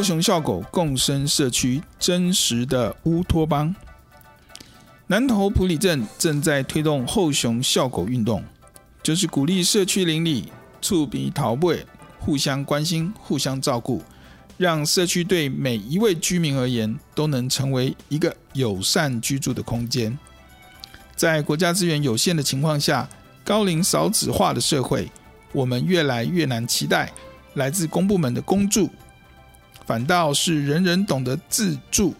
后熊笑狗共生社区，真实的乌托邦。南投埔里镇正在推动后熊笑狗运动，就是鼓励社区邻里厝边头尾互相关心、互相照顾，让社区对每一位居民而言都能成为一个友善居住的空间。在国家资源有限的情况下，高龄少子化的社会，我们越来越难期待来自公部门的公助。反倒是人人懂得自助，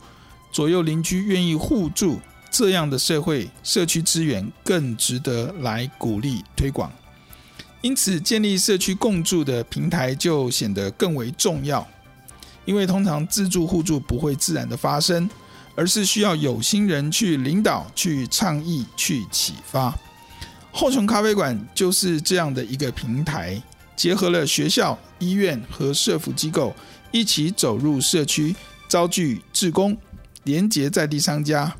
左右邻居愿意互助，这样的社会社区资源更值得来鼓励推广。因此，建立社区共助的平台就显得更为重要。因为通常自助互助不会自然的发生，而是需要有心人去领导、去倡议、去启发。后熊咖啡馆就是这样的一个平台，结合了学校、医院和社福机构。一起走入社区，召集志工，连结在地商家，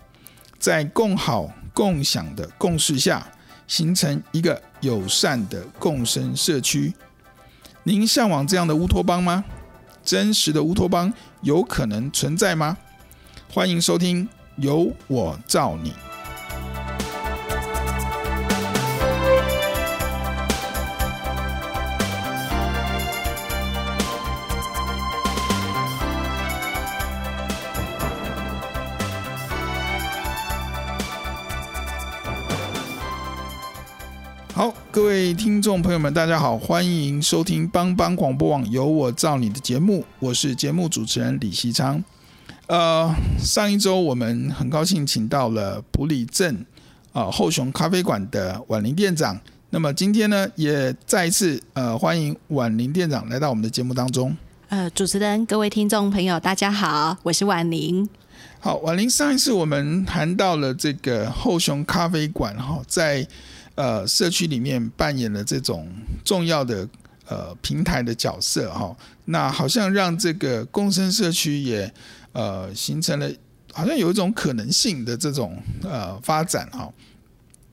在共好共享的共识下，形成一个友善的共生社区。您向往这样的乌托邦吗？真实的乌托邦有可能存在吗？欢迎收听《有我造你》。各位听众朋友们，大家好，欢迎收听帮帮广播网由我造你的节目，我是节目主持人李希昌。呃，上一周我们很高兴请到了埔里镇啊、呃、后雄咖啡馆的婉玲店长，那么今天呢，也再一次呃欢迎婉玲店长来到我们的节目当中。呃，主持人、各位听众朋友，大家好，我是婉玲。好，婉玲，上一次我们谈到了这个后雄咖啡馆哈，在呃，社区里面扮演了这种重要的呃平台的角色哈，那好像让这个共生社区也呃形成了，好像有一种可能性的这种呃发展哈。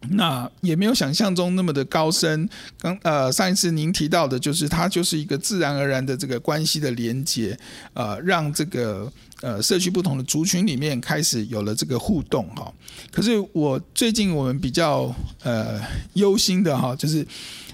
那也没有想象中那么的高深。刚呃上一次您提到的，就是它就是一个自然而然的这个关系的连接，呃，让这个呃社区不同的族群里面开始有了这个互动哈。可是我最近我们比较呃忧心的哈，就是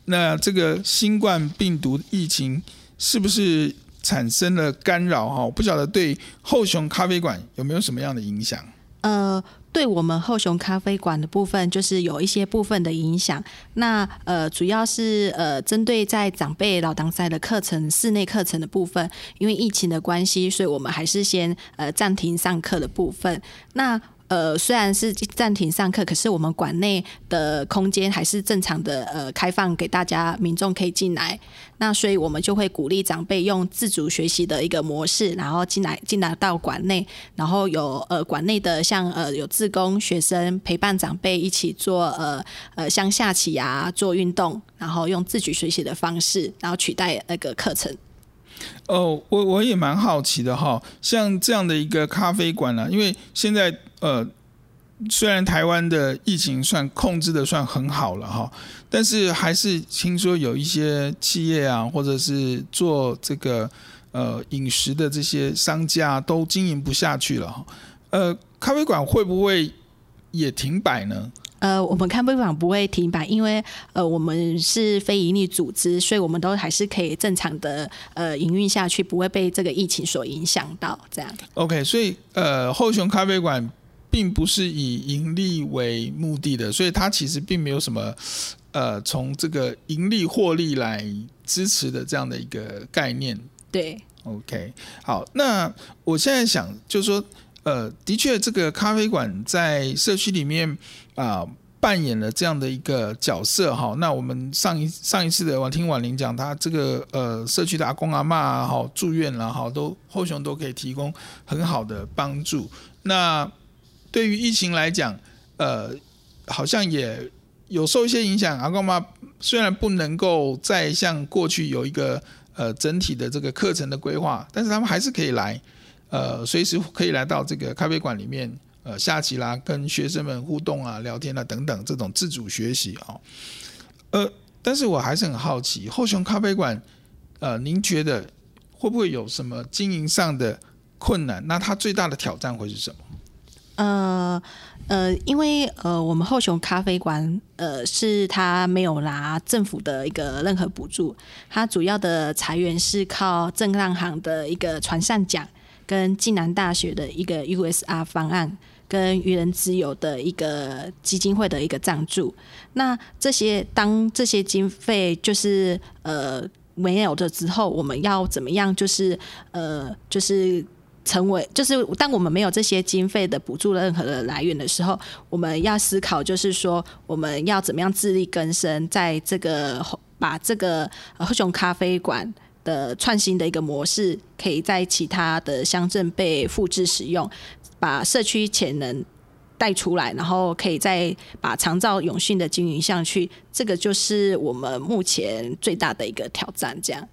那这个新冠病毒疫情是不是产生了干扰哈？我不晓得对后雄咖啡馆有没有什么样的影响？呃。对我们后熊咖啡馆的部分，就是有一些部分的影响。那呃，主要是呃，针对在长辈老当赛的课程、室内课程的部分，因为疫情的关系，所以我们还是先呃暂停上课的部分。那呃，虽然是暂停上课，可是我们馆内的空间还是正常的呃开放给大家民众可以进来。那所以我们就会鼓励长辈用自主学习的一个模式，然后进来进来到馆内，然后有呃馆内的像呃有自工学生陪伴长辈一起做呃呃像下棋啊做运动，然后用自主学习的方式，然后取代那个课程。哦，我我也蛮好奇的哈，像这样的一个咖啡馆呢、因为现在呃，虽然台湾的疫情算控制的算很好了哈，但是还是听说有一些企业啊，或者是做这个呃饮食的这些商家都经营不下去了哈。呃，咖啡馆会不会也停摆呢？呃，我们咖啡馆不会停摆，因为呃，我们是非营利组织，所以我们都还是可以正常的呃营运下去，不会被这个疫情所影响到。这样。OK，所以呃，后雄咖啡馆并不是以盈利为目的的，所以它其实并没有什么呃从这个盈利获利来支持的这样的一个概念。对。OK，好，那我现在想就是说。呃，的确，这个咖啡馆在社区里面啊、扮演了这样的一个角色哈。那我们上一上一次的我听婉玲讲，他这个呃社区的阿公阿嬷啊，好住院了哈，都后熊都可以提供很好的帮助。那对于疫情来讲，呃，好像也有受一些影响。阿公阿嬷虽然不能够再像过去有一个呃整体的这个课程的规划，但是他们还是可以来。呃，随时可以来到这个咖啡馆里面，呃，下棋啦，跟学生们互动啊、聊天啊等等，这种自主学习、哦。呃，但是我还是很好奇，后熊咖啡馆，呃，您觉得会不会有什么经营上的困难？那它最大的挑战会是什么？呃呃，因为呃，我们后熊咖啡馆，呃，是它没有拿政府的一个任何补助，它主要的财源是靠正浪行的一个传善奖。跟暨南大学的一个 USR 方案，跟渔人之友的一个基金会的一个赞助，那这些当这些经费就是呃没有的之后，我们要怎么样？就是呃就是成为就是当我们没有这些经费的补助任何的来源的时候，我们要思考就是说我们要怎么样自力更生，在这个把这个黑熊咖啡馆。的创新的一个模式，可以在其他的乡镇被复制使用，把社区潜能带出来，然后可以再把长照永续的经营上去。这个就是我们目前最大的一个挑战。这样。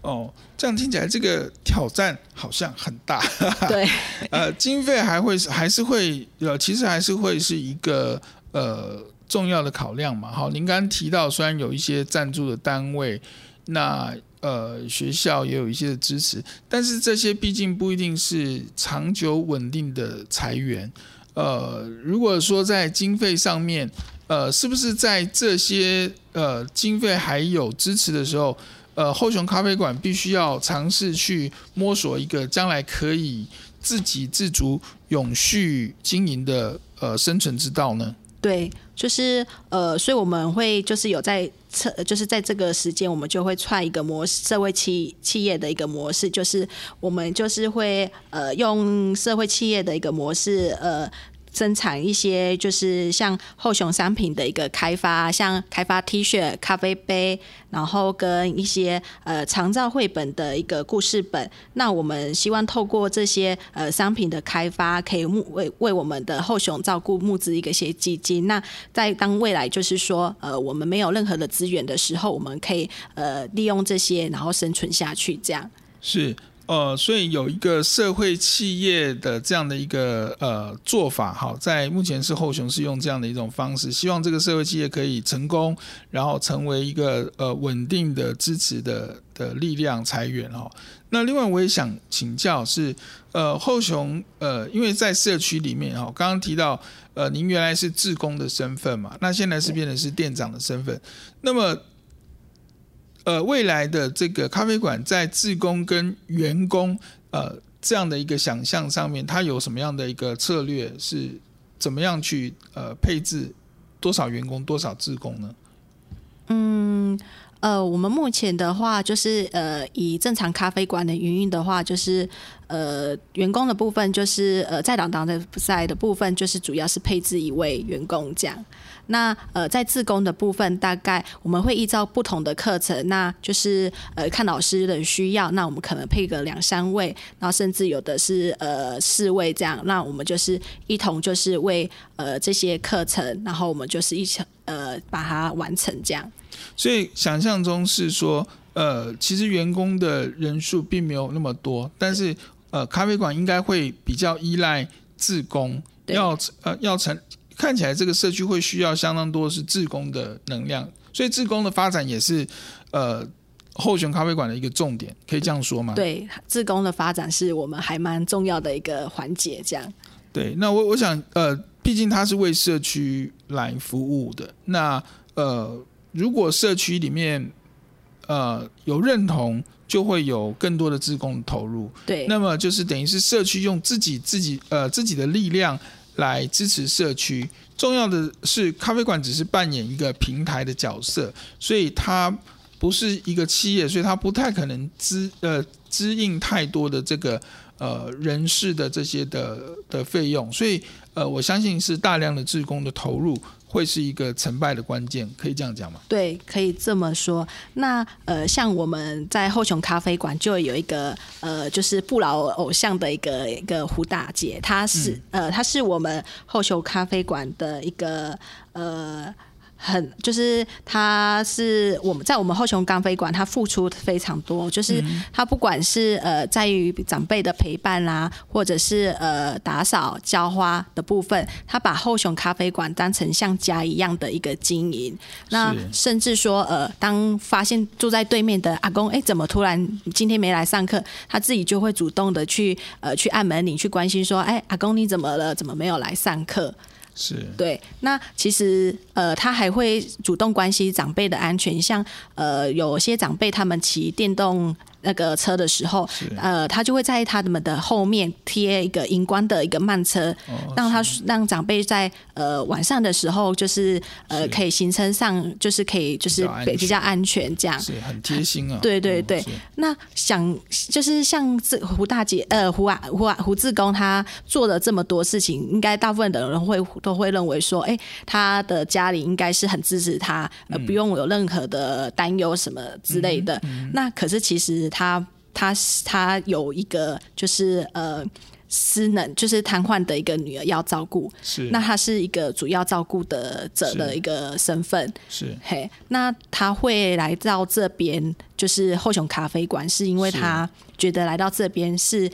哦，这样听起来这个挑战好像很大。对。呃，经费还会还是会呃，其实还是会是一个呃重要的考量嘛。好，您刚刚提到，虽然有一些赞助的单位，那呃，学校也有一些的支持，但是这些毕竟不一定是长久稳定的财源。呃，如果说在经费上面，呃，是不是在这些呃经费还有支持的时候，呃，后熊咖啡馆必须要尝试去摸索一个将来可以自给自足、永续经营的呃生存之道呢？对，就是呃，所以我们会就是有在测，就是在这个时间，我们就会串一个模式，社会企企业的一个模式，就是我们就是会呃用社会企业的一个模式呃。生产一些就是像后熊商品的一个开发，像开发 T 恤、咖啡杯，然后跟一些呃长照绘本的一个故事本。那我们希望透过这些呃商品的开发，可以募为为我们的后熊照顾募资一个些基金。那在当未来就是说呃我们没有任何的资源的时候，我们可以呃利用这些然后生存下去。这样是。呃，所以有一个社会企业的这样的一个呃做法，哈，在目前是后熊是用这样的一种方式，希望这个社会企业可以成功，然后成为一个呃稳定的支持的的力量财源哈。那另外我也想请教是，呃，后熊呃，因为在社区里面哈，刚刚提到呃，您原来是志工的身份嘛，那现在是变成是店长的身份，那么。呃，未来的这个咖啡馆在自工跟员工呃这样的一个想象上面，它有什么样的一个策略？是怎么样去呃配置多少员工、多少自工呢？嗯。呃，我们目前的话，就是呃，以正常咖啡馆的营运的话，就是呃，员工的部分就是呃，在老党的在的部分，就是主要是配置一位员工这样。那呃，在自工的部分，大概我们会依照不同的课程，那就是呃，看老师的需要，那我们可能配个两三位，然后甚至有的是呃四位这样。那我们就是一同就是为呃这些课程，然后我们就是一起呃把它完成这样。所以想象中是说，呃，其实员工的人数并没有那么多，但是呃，咖啡馆应该会比较依赖自工，要呃要成看起来这个社区会需要相当多是自工的能量，所以自工的发展也是呃候选咖啡馆的一个重点，可以这样说吗？对，自工的发展是我们还蛮重要的一个环节，这样。对，那我我想呃，毕竟它是为社区来服务的。那呃，如果社区里面呃有认同，就会有更多的自工投入。对，那么就是等于是社区用自己自己呃自己的力量来支持社区。重要的是，咖啡馆只是扮演一个平台的角色，所以它不是一个企业，所以它不太可能支呃支应太多的这个呃人事的这些的的费用，所以呃我相信是大量的志工的投入。会是一个成败的关键，可以这样讲吗？对，可以这么说。那呃，像我们在后雄咖啡馆就有一个呃，就是不老偶像的一个一个胡大姐，她是、嗯、呃，她是我们后雄咖啡馆的一个呃。很就是他是我们在我们后熊咖啡馆，他付出非常多。就是他不管是呃在于长辈的陪伴啦、啊，或者是呃打扫浇花的部分，他把后熊咖啡馆当成像家一样的一个经营。那甚至说呃，当发现住在对面的阿公，哎、欸，怎么突然今天没来上课？他自己就会主动的去呃去按门铃去关心说，哎、欸，阿公你怎么了？怎么没有来上课？是对，那其实呃，他还会主动关心长辈的安全，像呃，有些长辈他们骑电动。那个车的时候，呃，他就会在他们的后面贴一个荧光的一个慢车，哦、让他让长辈在呃晚上的时候，就是呃可以行车上就是可以就是比较安全。这样，是很贴心啊。对对对，嗯、那想就是像这胡大姐呃胡啊胡啊胡志工他做了这么多事情，应该大部分的人会都会认为说，哎、欸，他的家里应该是很支持他，呃，不用有任何的担忧什么之类的。那可是其实。他他他有一个就是呃失能就是瘫痪的一个女儿要照顾，是。那他是一个主要照顾的者的一个身份，是。嘿，那他会来到这边就是后熊咖啡馆，是因为他觉得来到这边是。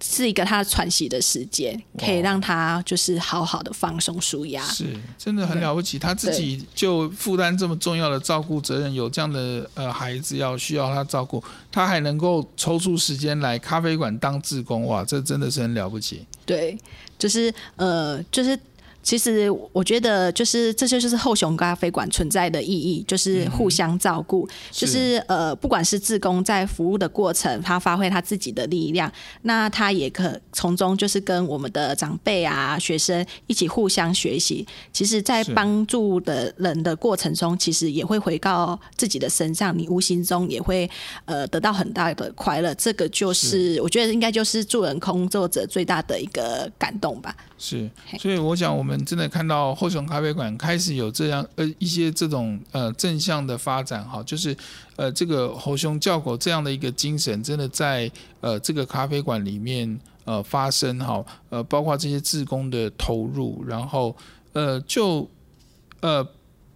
是一个他喘息的时间，可以让他就是好好的放松舒压。是，真的很了不起，他自己就负担这么重要的照顾责任，有这样的呃孩子要需要他照顾，他还能够抽出时间来咖啡馆当志工，哇，这真的是很了不起。对，就是呃，就是。其实我觉得，就是这些就是后熊咖啡馆存在的意义，就是互相照顾，嗯、就是呃，不管是志工在服务的过程，他发挥他自己的力量，那他也可从中就是跟我们的长辈啊、学生一起互相学习。其实，在帮助的人的过程中，其实也会回到自己的身上，你无形中也会呃得到很大的快乐。这个就是，是我觉得应该就是助人工作者最大的一个感动吧。是，所以我想我们真的看到后熊咖啡馆开始有这样呃一些这种呃正向的发展哈，就是呃这个猴熊叫狗这样的一个精神，真的在呃这个咖啡馆里面呃发生哈，呃包括这些志工的投入，然后呃就呃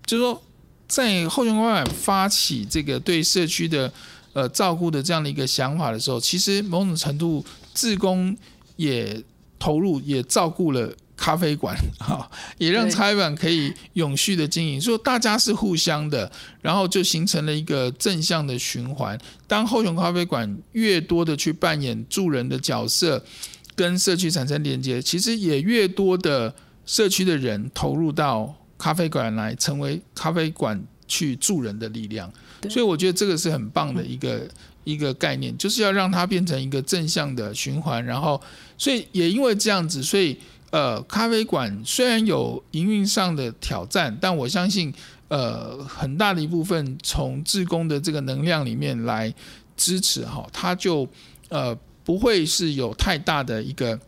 就说在后熊咖啡馆发起这个对社区的呃照顾的这样的一个想法的时候，其实某种程度志工也。投入也照顾了咖啡馆，哈，也让咖啡馆可以永续的经营。所以大家是互相的，然后就形成了一个正向的循环。当后熊咖啡馆越多的去扮演助人的角色，跟社区产生连接，其实也越多的社区的人投入到咖啡馆来，成为咖啡馆去助人的力量。所以我觉得这个是很棒的一个。一个概念，就是要让它变成一个正向的循环，然后，所以也因为这样子，所以呃，咖啡馆虽然有营运上的挑战，但我相信呃，很大的一部分从志工的这个能量里面来支持哈，它就呃不会是有太大的一个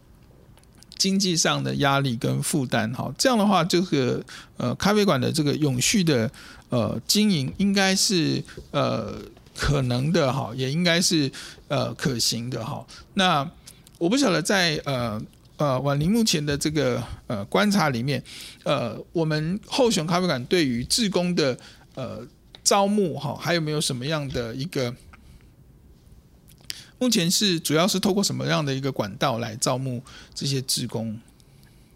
经济上的压力跟负担哈，这样的话，这个呃咖啡馆的这个永续的呃经营应该是呃。可能的哈，也应该是呃可行的哈。那我不晓得在呃呃婉玲目前的这个呃观察里面，呃，我们后熊咖啡馆对于志工的呃招募哈，还有没有什么样的一个？目前是主要是透过什么样的一个管道来招募这些志工？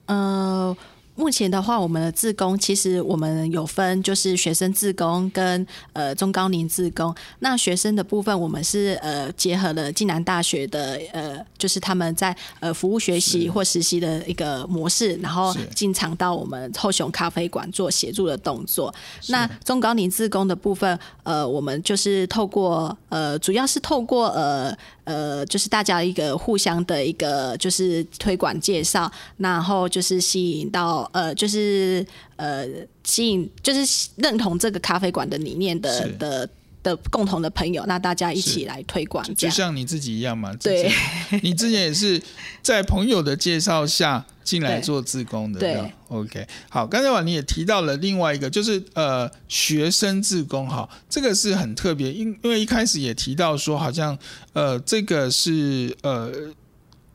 呃。目前的话，我们的自工其实我们有分，就是学生自工跟呃中高龄自工。那学生的部分，我们是呃结合了暨南大学的呃，就是他们在呃服务学习或实习的一个模式，然后进场到我们后熊咖啡馆做协助的动作。那中高龄自工的部分，呃，我们就是透过呃，主要是透过呃。呃，就是大家一个互相的一个就是推广介绍，然后就是吸引到呃，就是呃吸引就是认同这个咖啡馆的理念的的的共同的朋友，那大家一起来推广，就像你自己一样嘛。对，你之前也是在朋友的介绍下进来做自工的。对，OK。好，刚才你也提到了另外一个，就是呃学生自工，哈，这个是很特别，因因为一开始也提到说，好像呃这个是呃。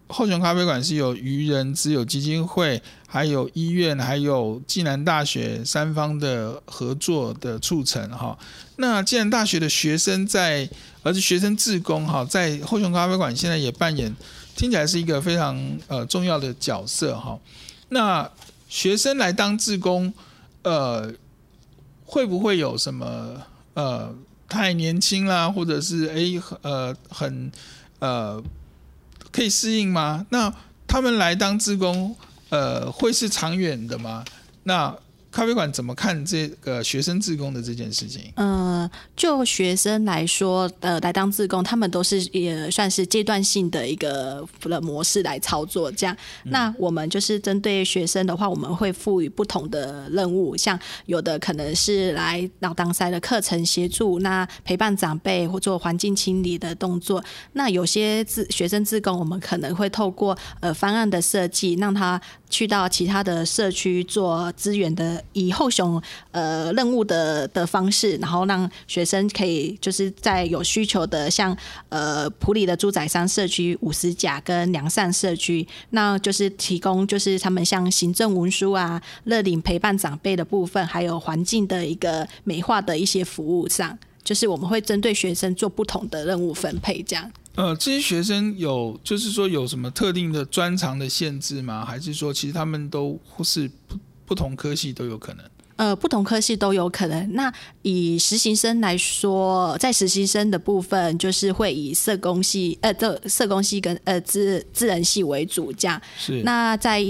后熊咖啡馆是有愚人之友基金会，还有医院，还有暨南大学三方的合作的促成哈。那暨南大学的学生在，而且学生自工哈，在后熊咖啡馆现在也扮演，听起来是一个非常呃重要的角色哈。那学生来当志工，呃，会不会有什么呃太年轻啦，或者是诶呃很呃。可以适应吗？那他们来当志工，呃，会是长远的吗？那咖啡馆怎么看这个学生自工的这件事情？呃，就学生来说，呃，来当自工，他们都是也算是阶段性的一个的模式来操作。这样，嗯、那我们就是针对学生的话，我们会赋予不同的任务，像有的可能是来老当塞的课程协助，那陪伴长辈或做环境清理的动作。那有些自学生自工，我们可能会透过呃方案的设计，让他去到其他的社区做资源的。以后熊呃任务的的方式，然后让学生可以就是在有需求的，像呃埔里的猪仔山社区、五十甲跟良善社区，那就是提供就是他们像行政文书啊、乐龄陪伴长辈的部分，还有环境的一个美化的一些服务上，就是我们会针对学生做不同的任务分配，这样。呃，这些学生有就是说有什么特定的专长的限制吗？还是说其实他们都或是不？不同科系都有可能，呃，不同科系都有可能。那以实习生来说，在实习生的部分，就是会以社工系，呃，这社工系跟呃自自然系为主，这样。是。那在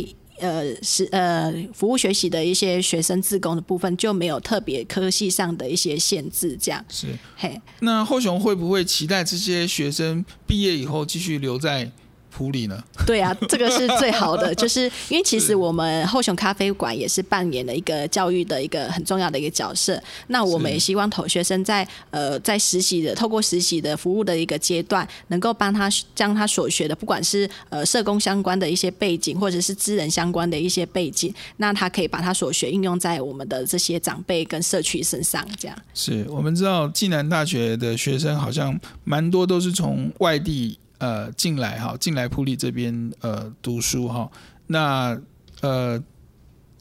呃是呃服务学习的一些学生自工的部分，就没有特别科系上的一些限制，这样。是。嘿，那后雄会不会期待这些学生毕业以后继续留在？埔里呢？对啊，这个是最好的，就是因为其实我们后熊咖啡馆也是扮演了一个教育的一个很重要的一个角色。那我们也希望同学生在呃在实习的透过实习的服务的一个阶段，能够帮他将他所学的，不管是呃社工相关的一些背景，或者是资人相关的一些背景，那他可以把他所学应用在我们的这些长辈跟社区身上。这样是我们知道暨南大学的学生好像蛮多都是从外地。呃，进来哈，进来普里这边呃读书哈，那呃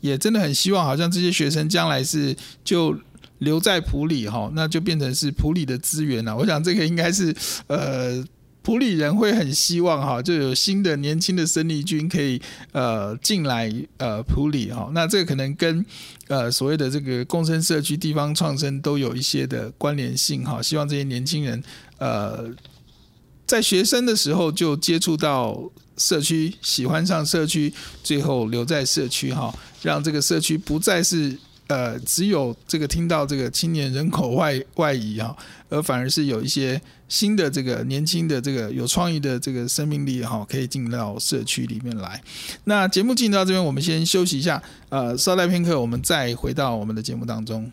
也真的很希望，好像这些学生将来是就留在普里哈，那就变成是普里的资源了。我想这个应该是呃普里人会很希望哈，就有新的年轻的生力军可以呃进来呃普里哈，那这个可能跟呃所谓的这个共生社区、地方创生都有一些的关联性哈，希望这些年轻人呃。在学生的时候就接触到社区，喜欢上社区，最后留在社区哈，让这个社区不再是呃只有这个听到这个青年人口外外移哈，而反而是有一些新的这个年轻的这个有创意的这个生命力哈，可以进到社区里面来。那节目进到这边，我们先休息一下，呃，稍待片刻，我们再回到我们的节目当中。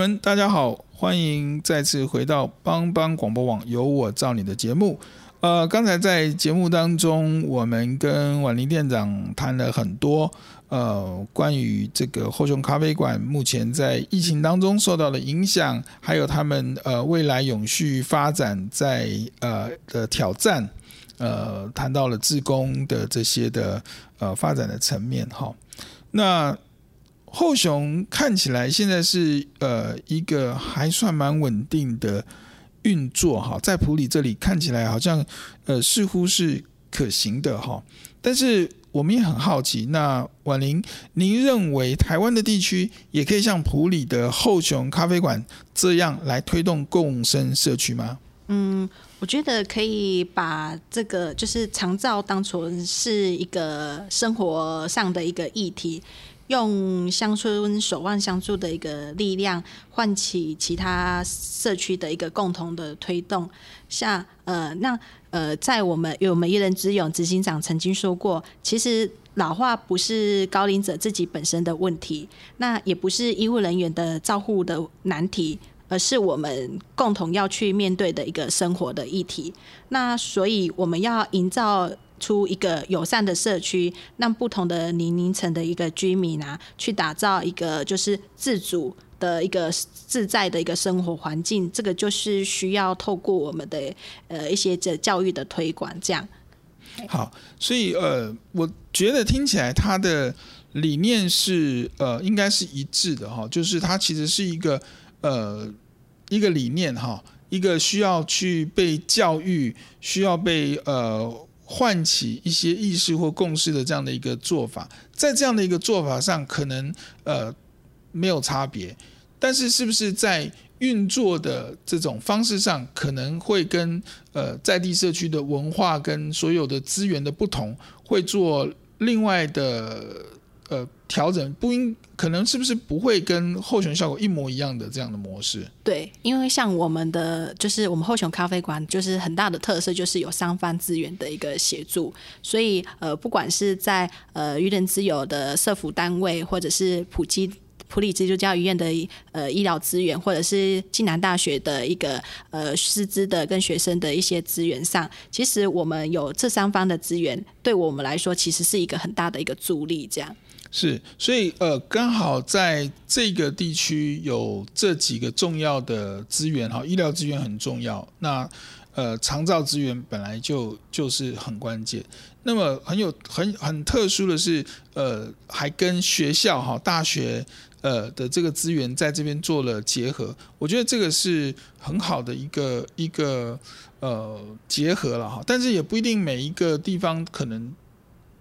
们，大家好，欢迎再次回到帮帮广播网有我照你的节目。呃，刚才在节目当中，我们跟婉玲店长谈了很多，呃，关于这个后熊咖啡馆目前在疫情当中受到的影响，还有他们呃未来永续发展在呃的挑战，呃，谈到了自工的这些的呃发展的层面哈。那后雄看起来现在是呃一个还算蛮稳定的。运作哈，在埔里这里看起来好像呃似乎是可行的哈，但是我们也很好奇，那婉玲，您认为台湾的地区也可以像埔里的后雄咖啡馆这样来推动共生社区吗？嗯，我觉得可以把这个就是长照当成是一个生活上的一个议题。用乡村守望相助的一个力量，唤起其他社区的一个共同的推动。像呃，那呃，在我们有我们一人之勇执行长曾经说过，其实老化不是高龄者自己本身的问题，那也不是医务人员的照护的难题，而是我们共同要去面对的一个生活的议题。那所以我们要营造。出一个友善的社区，让不同的年龄层的一个居民啊，去打造一个就是自主的一个自在的一个生活环境。这个就是需要透过我们的呃一些这教育的推广，这样。好，所以呃，我觉得听起来他的理念是呃应该是一致的哈，就是它其实是一个呃一个理念哈，一个需要去被教育，需要被呃。唤起一些意识或共识的这样的一个做法，在这样的一个做法上，可能呃没有差别，但是是不是在运作的这种方式上，可能会跟呃在地社区的文化跟所有的资源的不同，会做另外的。呃，调整不应可能是不是不会跟后熊效果一模一样的这样的模式？对，因为像我们的就是我们后熊咖啡馆，就是很大的特色就是有三方资源的一个协助，所以呃，不管是在呃愚人之友的社福单位，或者是普基普里基督教医院的呃医疗资源，或者是暨南大学的一个呃师资的跟学生的一些资源上，其实我们有这三方的资源，对我们来说其实是一个很大的一个助力，这样。是，所以呃，刚好在这个地区有这几个重要的资源哈，医疗资源很重要。那呃，长照资源本来就就是很关键。那么很有很很特殊的是，呃，还跟学校哈大学呃的这个资源在这边做了结合。我觉得这个是很好的一个一个呃结合了哈，但是也不一定每一个地方可能。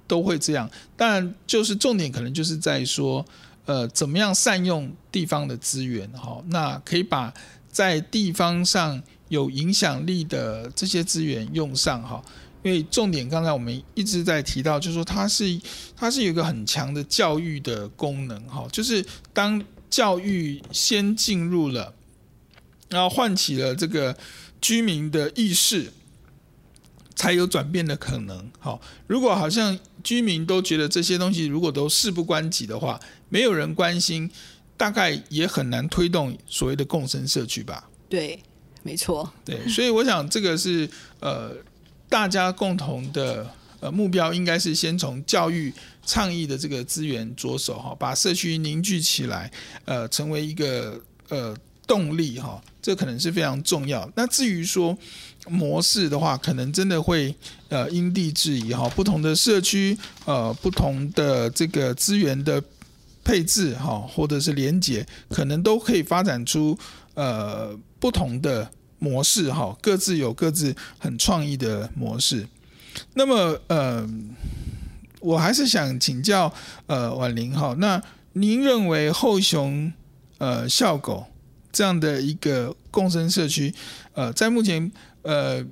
都会这样，但就是重点可能就是在说，呃，怎么样善用地方的资源，哈，那可以把在地方上有影响力的这些资源用上，哈，因为重点刚才我们一直在提到，就是说它是它是有一个很强的教育的功能，哈，就是当教育先进入了，然后唤起了这个居民的意识。才有转变的可能。好，如果好像居民都觉得这些东西如果都事不关己的话，没有人关心，大概也很难推动所谓的共生社区吧？对，没错。对，所以我想这个是呃大家共同的呃目标，应该是先从教育倡议的这个资源着手哈，把社区凝聚起来，呃，成为一个呃动力哈，这可能是非常重要。那至于说。模式的话，可能真的会呃因地制宜哈，不同的社区呃不同的这个资源的配置哈，或者是连接，可能都可以发展出呃不同的模式哈，各自有各自很创意的模式。那么呃，我还是想请教呃婉玲哈，那您认为后熊呃笑狗这样的一个共生社区呃在目前呃，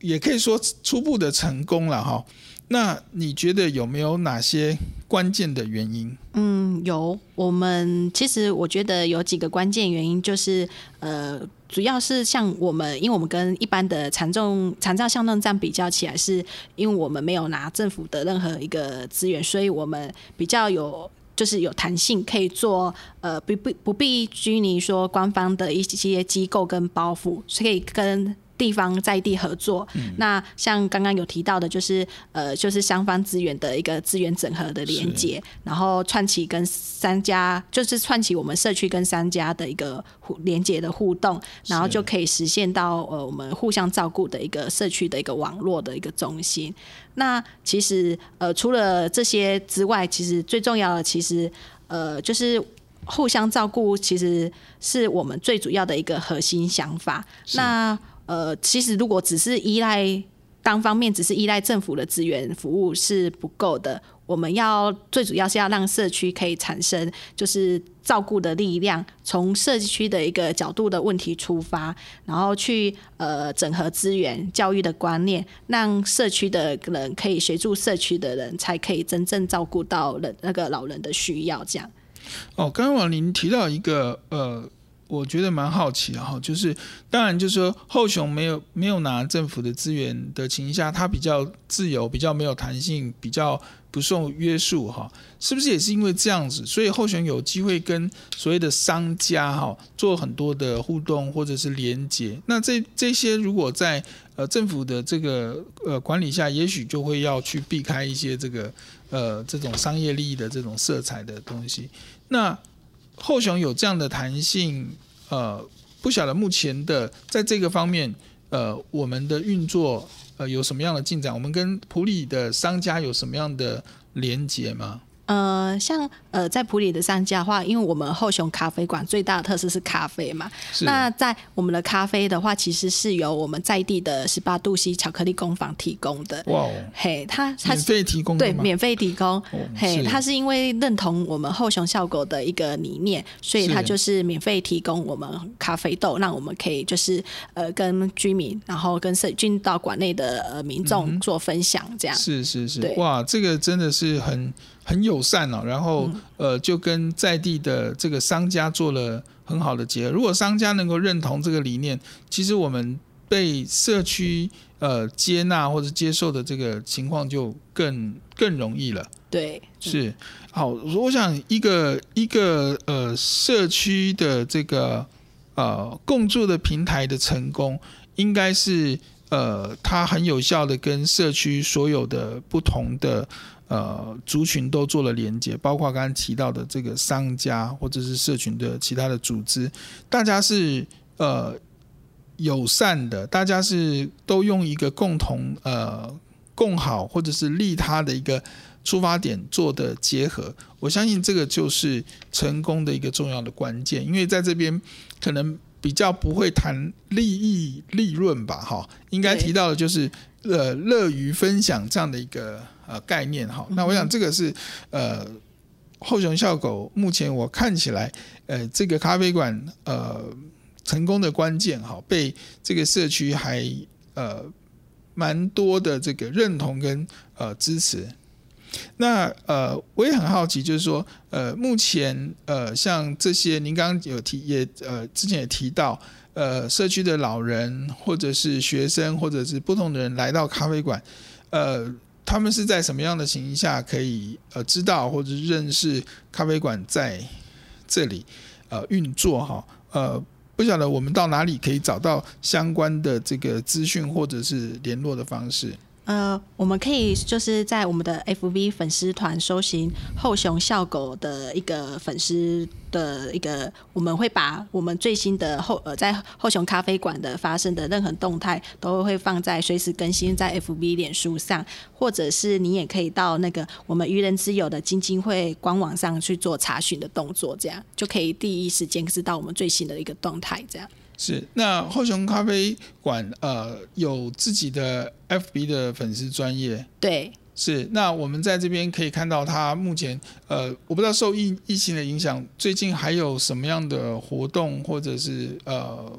也可以说初步的成功了哈。那你觉得有没有哪些关键的原因？嗯，有。我们其实我觉得有几个关键原因，就是呃，主要是像我们，因为我们跟一般的残重长照巷弄站比较起来，是因为我们没有拿政府的任何一个资源，所以我们比较有就是有弹性，可以做呃不不不必拘泥说官方的一些机构跟包袱，是可以跟。地方在地合作，嗯、那像刚刚有提到的，就是呃，就是双方资源的一个资源整合的连接，然后串起跟商家，就是串起我们社区跟商家的一个互连接的互动，然后就可以实现到呃我们互相照顾的一个社区的一个网络的一个中心。那其实呃除了这些之外，其实最重要的其实呃就是互相照顾，其实是我们最主要的一个核心想法。那呃，其实如果只是依赖单方面，只是依赖政府的资源服务是不够的。我们要最主要是要让社区可以产生就是照顾的力量，从社区的一个角度的问题出发，然后去呃整合资源、教育的观念，让社区的人可以协助社区的人，才可以真正照顾到人那个老人的需要。这样。哦，刚刚王林提到一个呃。我觉得蛮好奇哈，就是当然就是说后雄没有没有拿政府的资源的情况下，它比较自由，比较没有弹性，比较不受约束哈，是不是也是因为这样子，所以后雄有机会跟所谓的商家哈做很多的互动或者是连接？那这这些如果在呃政府的这个呃管理下，也许就会要去避开一些这个呃这种商业利益的这种色彩的东西，那。后雄有这样的弹性，呃，不晓得目前的在这个方面，呃，我们的运作呃有什么样的进展？我们跟普里的商家有什么样的连接吗？呃，像呃，在普里的商家的话，因为我们后雄咖啡馆最大的特色是咖啡嘛。是。那在我们的咖啡的话，其实是由我们在地的十八度 C 巧克力工坊提供的。哇哦。嘿，他他是免费提供对，免费提供。哦、嘿，他是因为认同我们后雄效果的一个理念，所以他就是免费提供我们咖啡豆，让我们可以就是呃跟居民，然后跟社进到馆内的呃民众做分享，这样。是是是。哇，这个真的是很。很友善哦，然后呃，就跟在地的这个商家做了很好的结合。如果商家能够认同这个理念，其实我们被社区呃接纳或者接受的这个情况就更更容易了。对，是好。我想一个一个呃社区的这个呃共住的平台的成功，应该是呃它很有效的跟社区所有的不同的。呃，族群都做了连接，包括刚刚提到的这个商家或者是社群的其他的组织，大家是呃友善的，大家是都用一个共同呃共好或者是利他的一个出发点做的结合。我相信这个就是成功的一个重要的关键，因为在这边可能比较不会谈利益利润吧，哈，应该提到的就是呃乐于分享这样的一个。呃，概念哈，那我想这个是呃后熊效狗目前我看起来，呃，这个咖啡馆呃成功的关键哈，被这个社区还呃蛮多的这个认同跟呃支持。那呃，我也很好奇，就是说呃，目前呃，像这些您刚刚有提也呃之前也提到，呃，社区的老人或者是学生或者是不同的人来到咖啡馆，呃。他们是在什么样的情形下可以呃知道或者认识咖啡馆在这里呃运作哈？呃，不晓得我们到哪里可以找到相关的这个资讯或者是联络的方式？呃，我们可以就是在我们的 FB 粉丝团搜寻后熊效狗的一个粉丝的一个，我们会把我们最新的后呃在后熊咖啡馆的发生的任何动态都会放在随时更新在 FB 脸书上，或者是你也可以到那个我们愚人之友的基金会官网上去做查询的动作，这样就可以第一时间知道我们最新的一个动态，这样。是，那后雄咖啡馆呃有自己的 FB 的粉丝专业，对，是。那我们在这边可以看到，他目前呃，我不知道受疫疫情的影响，最近还有什么样的活动，或者是呃，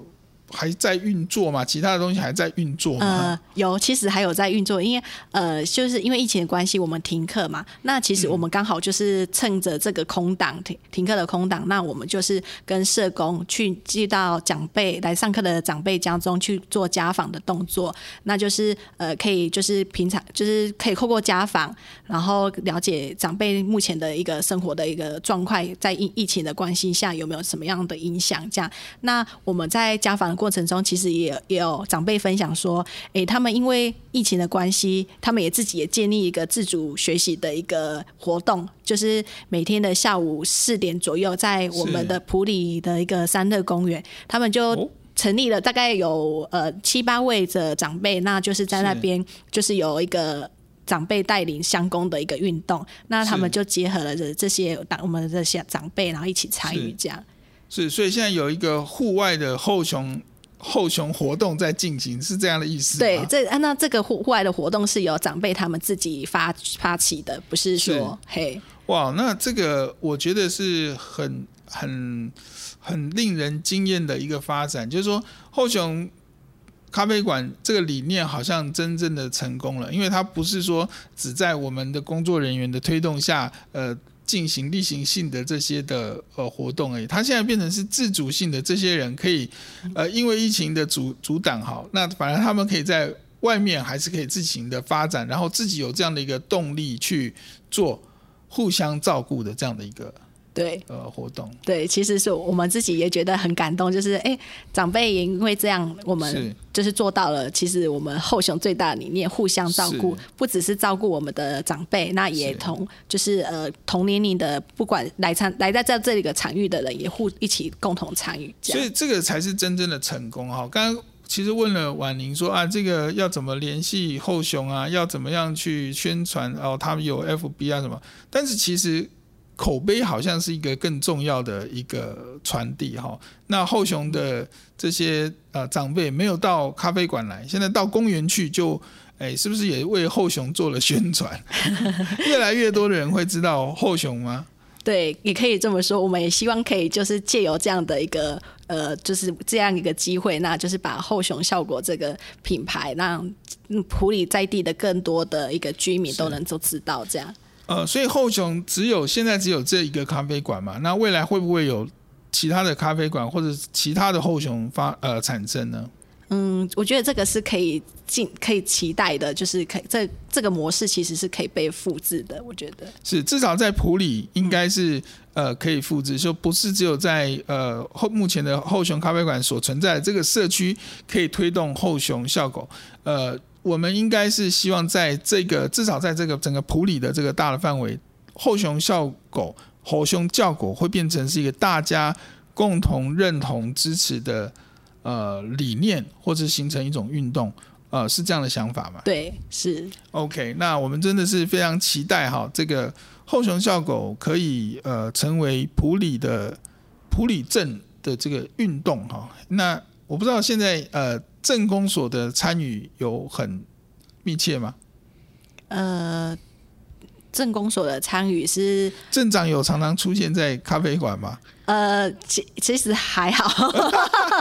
还还在运作嘛？其他的东西还在运作吗？呃，有，其实还有在运作，因为呃，就是因为疫情的关系，我们停课嘛。那其实我们刚好就是趁着这个空档停停课的空档，那我们就是跟社工去寄到长辈来上课的长辈家中去做家访的动作。那就是呃，可以就是平常就是可以透过家访，然后了解长辈目前的一个生活的一个状况，在疫疫情的关系下有没有什么样的影响？这样，那我们在家访的过程中，其实也有也有长辈分享说，诶，他们因为疫情的关系，他们也自己也建立一个自主学习的一个活动，就是每天的下午四点左右，在我们的普里的一个三乐公园，他们就成立了大概有呃七八位的长辈，那就是在那边就是有一个长辈带领相公的一个运动，那他们就结合了这这些我们的这些长辈，然后一起参与这样。是，所以现在有一个户外的后熊后熊活动在进行，是这样的意思？对，这那这个户户外的活动是由长辈他们自己发发起的，不是说是嘿哇，那这个我觉得是很很很令人惊艳的一个发展，就是说后熊咖啡馆这个理念好像真正的成功了，因为它不是说只在我们的工作人员的推动下，呃。进行例行性的这些的呃活动而已，他现在变成是自主性的，这些人可以呃因为疫情的阻阻挡好，那反而他们可以在外面还是可以自行的发展，然后自己有这样的一个动力去做互相照顾的这样的一个。对，呃，活动对，其实是我们自己也觉得很感动，就是哎，长辈也因为这样，我们就是做到了。其实我们后雄最大的理念，互相照顾，不只是照顾我们的长辈，那也同就是呃同年龄的，不管来参来在这这里个场域的人，也互一起共同参与。所以这个才是真正的成功哈。刚刚其实问了婉玲说啊，这个要怎么联系后雄啊？要怎么样去宣传？哦，他们有 FB 啊什么？但是其实。口碑好像是一个更重要的一个传递哈。那后雄的这些呃长辈没有到咖啡馆来，现在到公园去就，哎，是不是也为后雄做了宣传？越来越多的人会知道后雄吗？对，也可以这么说。我们也希望可以就是借由这样的一个呃，就是这样一个机会，那就是把后熊效果这个品牌，让普里在地的更多的一个居民都能够知道这样。呃，所以后熊只有现在只有这一个咖啡馆嘛？那未来会不会有其他的咖啡馆或者其他的后熊发呃产生呢？嗯，我觉得这个是可以进可以期待的，就是可以这这个模式其实是可以被复制的。我觉得是至少在普里应该是、嗯、呃可以复制，就不是只有在呃后目前的后熊咖啡馆所存在的这个社区可以推动后熊效果呃。我们应该是希望在这个至少在这个整个普里的这个大的范围，后熊效狗、后熊叫狗会变成是一个大家共同认同支持的呃理念，或者形成一种运动，呃，是这样的想法吗？对，是。OK，那我们真的是非常期待哈，这个后熊效狗可以呃成为普里的普里镇的这个运动哈。那我不知道现在呃。镇公所的参与有很密切吗？呃，镇公所的参与是镇长有常常出现在咖啡馆吗？呃，其其实还好，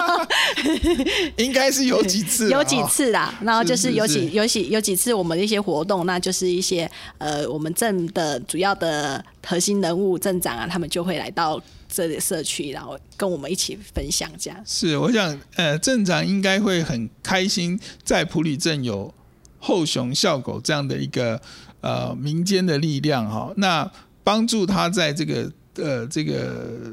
应该是有几次，有几次啦。然后就是有几有几有几次我们的一些活动，那就是一些呃，我们镇的主要的核心人物镇长啊，他们就会来到。这里社区，然后跟我们一起分享这样。是，我想，呃，镇长应该会很开心，在普里镇有后熊笑狗这样的一个呃民间的力量哈，那帮助他在这个呃这个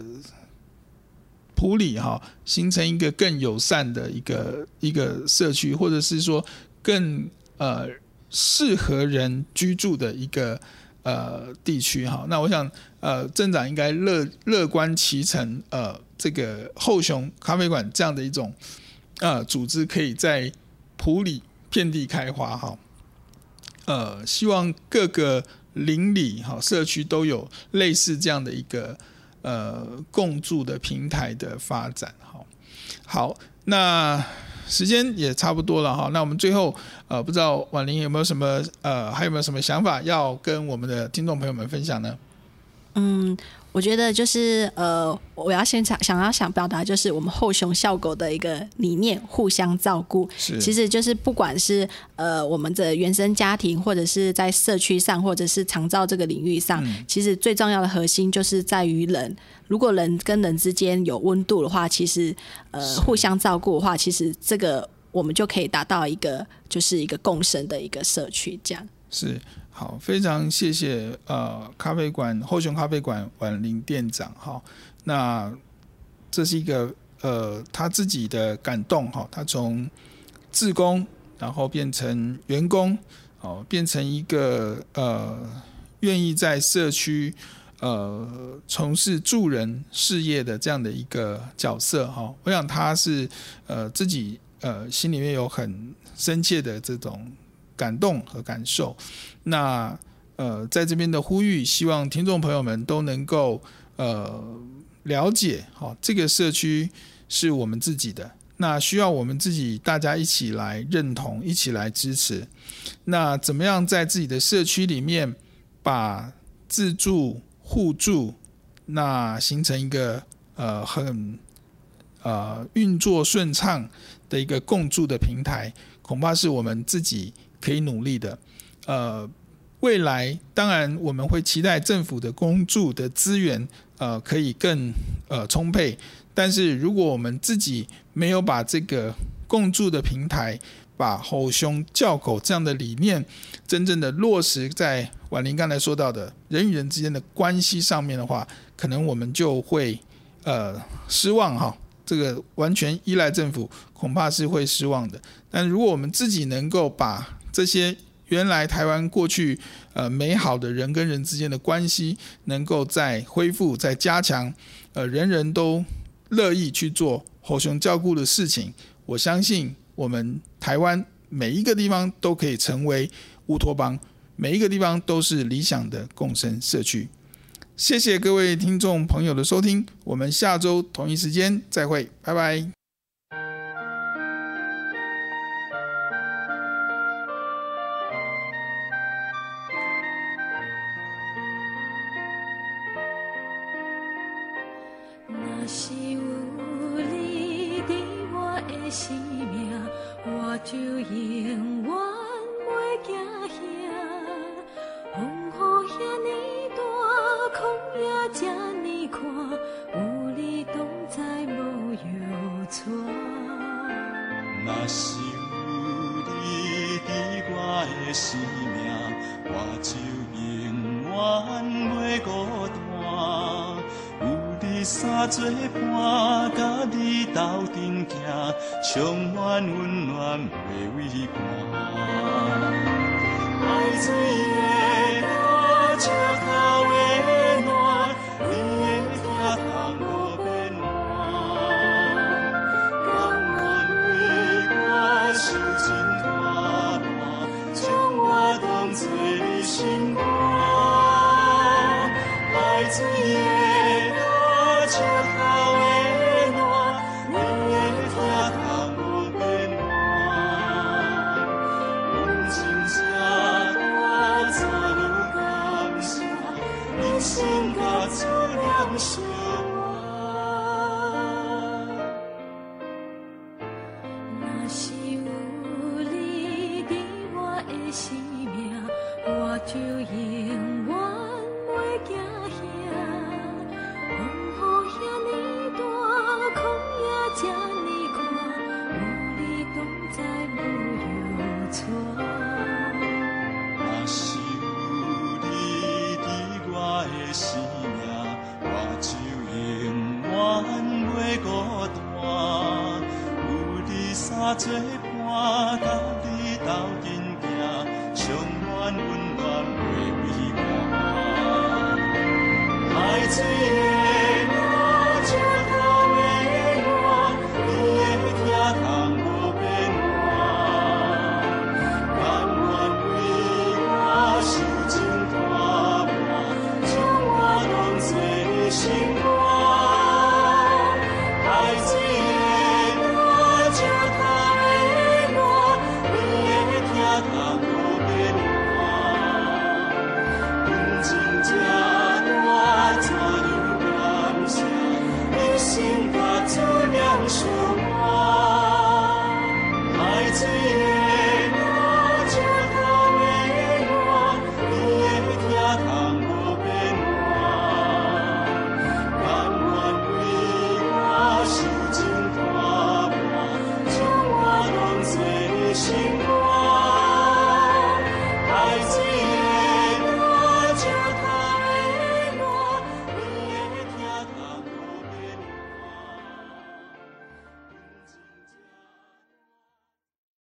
普里哈形成一个更友善的一个一个社区，或者是说更呃适合人居住的一个。呃，地区哈，那我想，呃，镇长应该乐乐观其成，呃，这个后雄咖啡馆这样的一种呃组织，可以在普里遍地开花哈。呃，希望各个邻里哈社区都有类似这样的一个呃共住的平台的发展哈。好，那。时间也差不多了哈，那我们最后呃，不知道婉玲有没有什么呃，还有没有什么想法要跟我们的听众朋友们分享呢？嗯，我觉得就是呃，我要先想想要想表达，就是我们后熊笑狗的一个理念，互相照顾。是，其实就是不管是呃我们的原生家庭，或者是在社区上，或者是长照这个领域上，嗯、其实最重要的核心就是在于人。如果人跟人之间有温度的话，其实呃互相照顾的话，其实这个我们就可以达到一个就是一个共生的一个社区，这样是。好，非常谢谢呃，咖啡馆后熊咖啡馆婉玲店长哈。那这是一个呃他自己的感动哈，他从自工然后变成员工哦，变成一个呃愿意在社区呃从事助人事业的这样的一个角色哈。我想他是呃自己呃心里面有很深切的这种。感动和感受，那呃，在这边的呼吁，希望听众朋友们都能够呃了解，好，这个社区是我们自己的，那需要我们自己大家一起来认同，一起来支持。那怎么样在自己的社区里面把自助互助，那形成一个呃很呃运作顺畅的一个共助的平台，恐怕是我们自己。可以努力的，呃，未来当然我们会期待政府的公助的资源，呃，可以更呃充沛。但是如果我们自己没有把这个共助的平台，把吼熊叫狗这样的理念，真正的落实在婉玲刚才说到的人与人之间的关系上面的话，可能我们就会呃失望哈。这个完全依赖政府，恐怕是会失望的。但如果我们自己能够把这些原来台湾过去呃美好的人跟人之间的关系，能够再恢复、再加强，呃，人人都乐意去做吼熊照顾的事情。我相信我们台湾每一个地方都可以成为乌托邦，每一个地方都是理想的共生社区。谢谢各位听众朋友的收听，我们下周同一时间再会，拜拜。的微光。爱最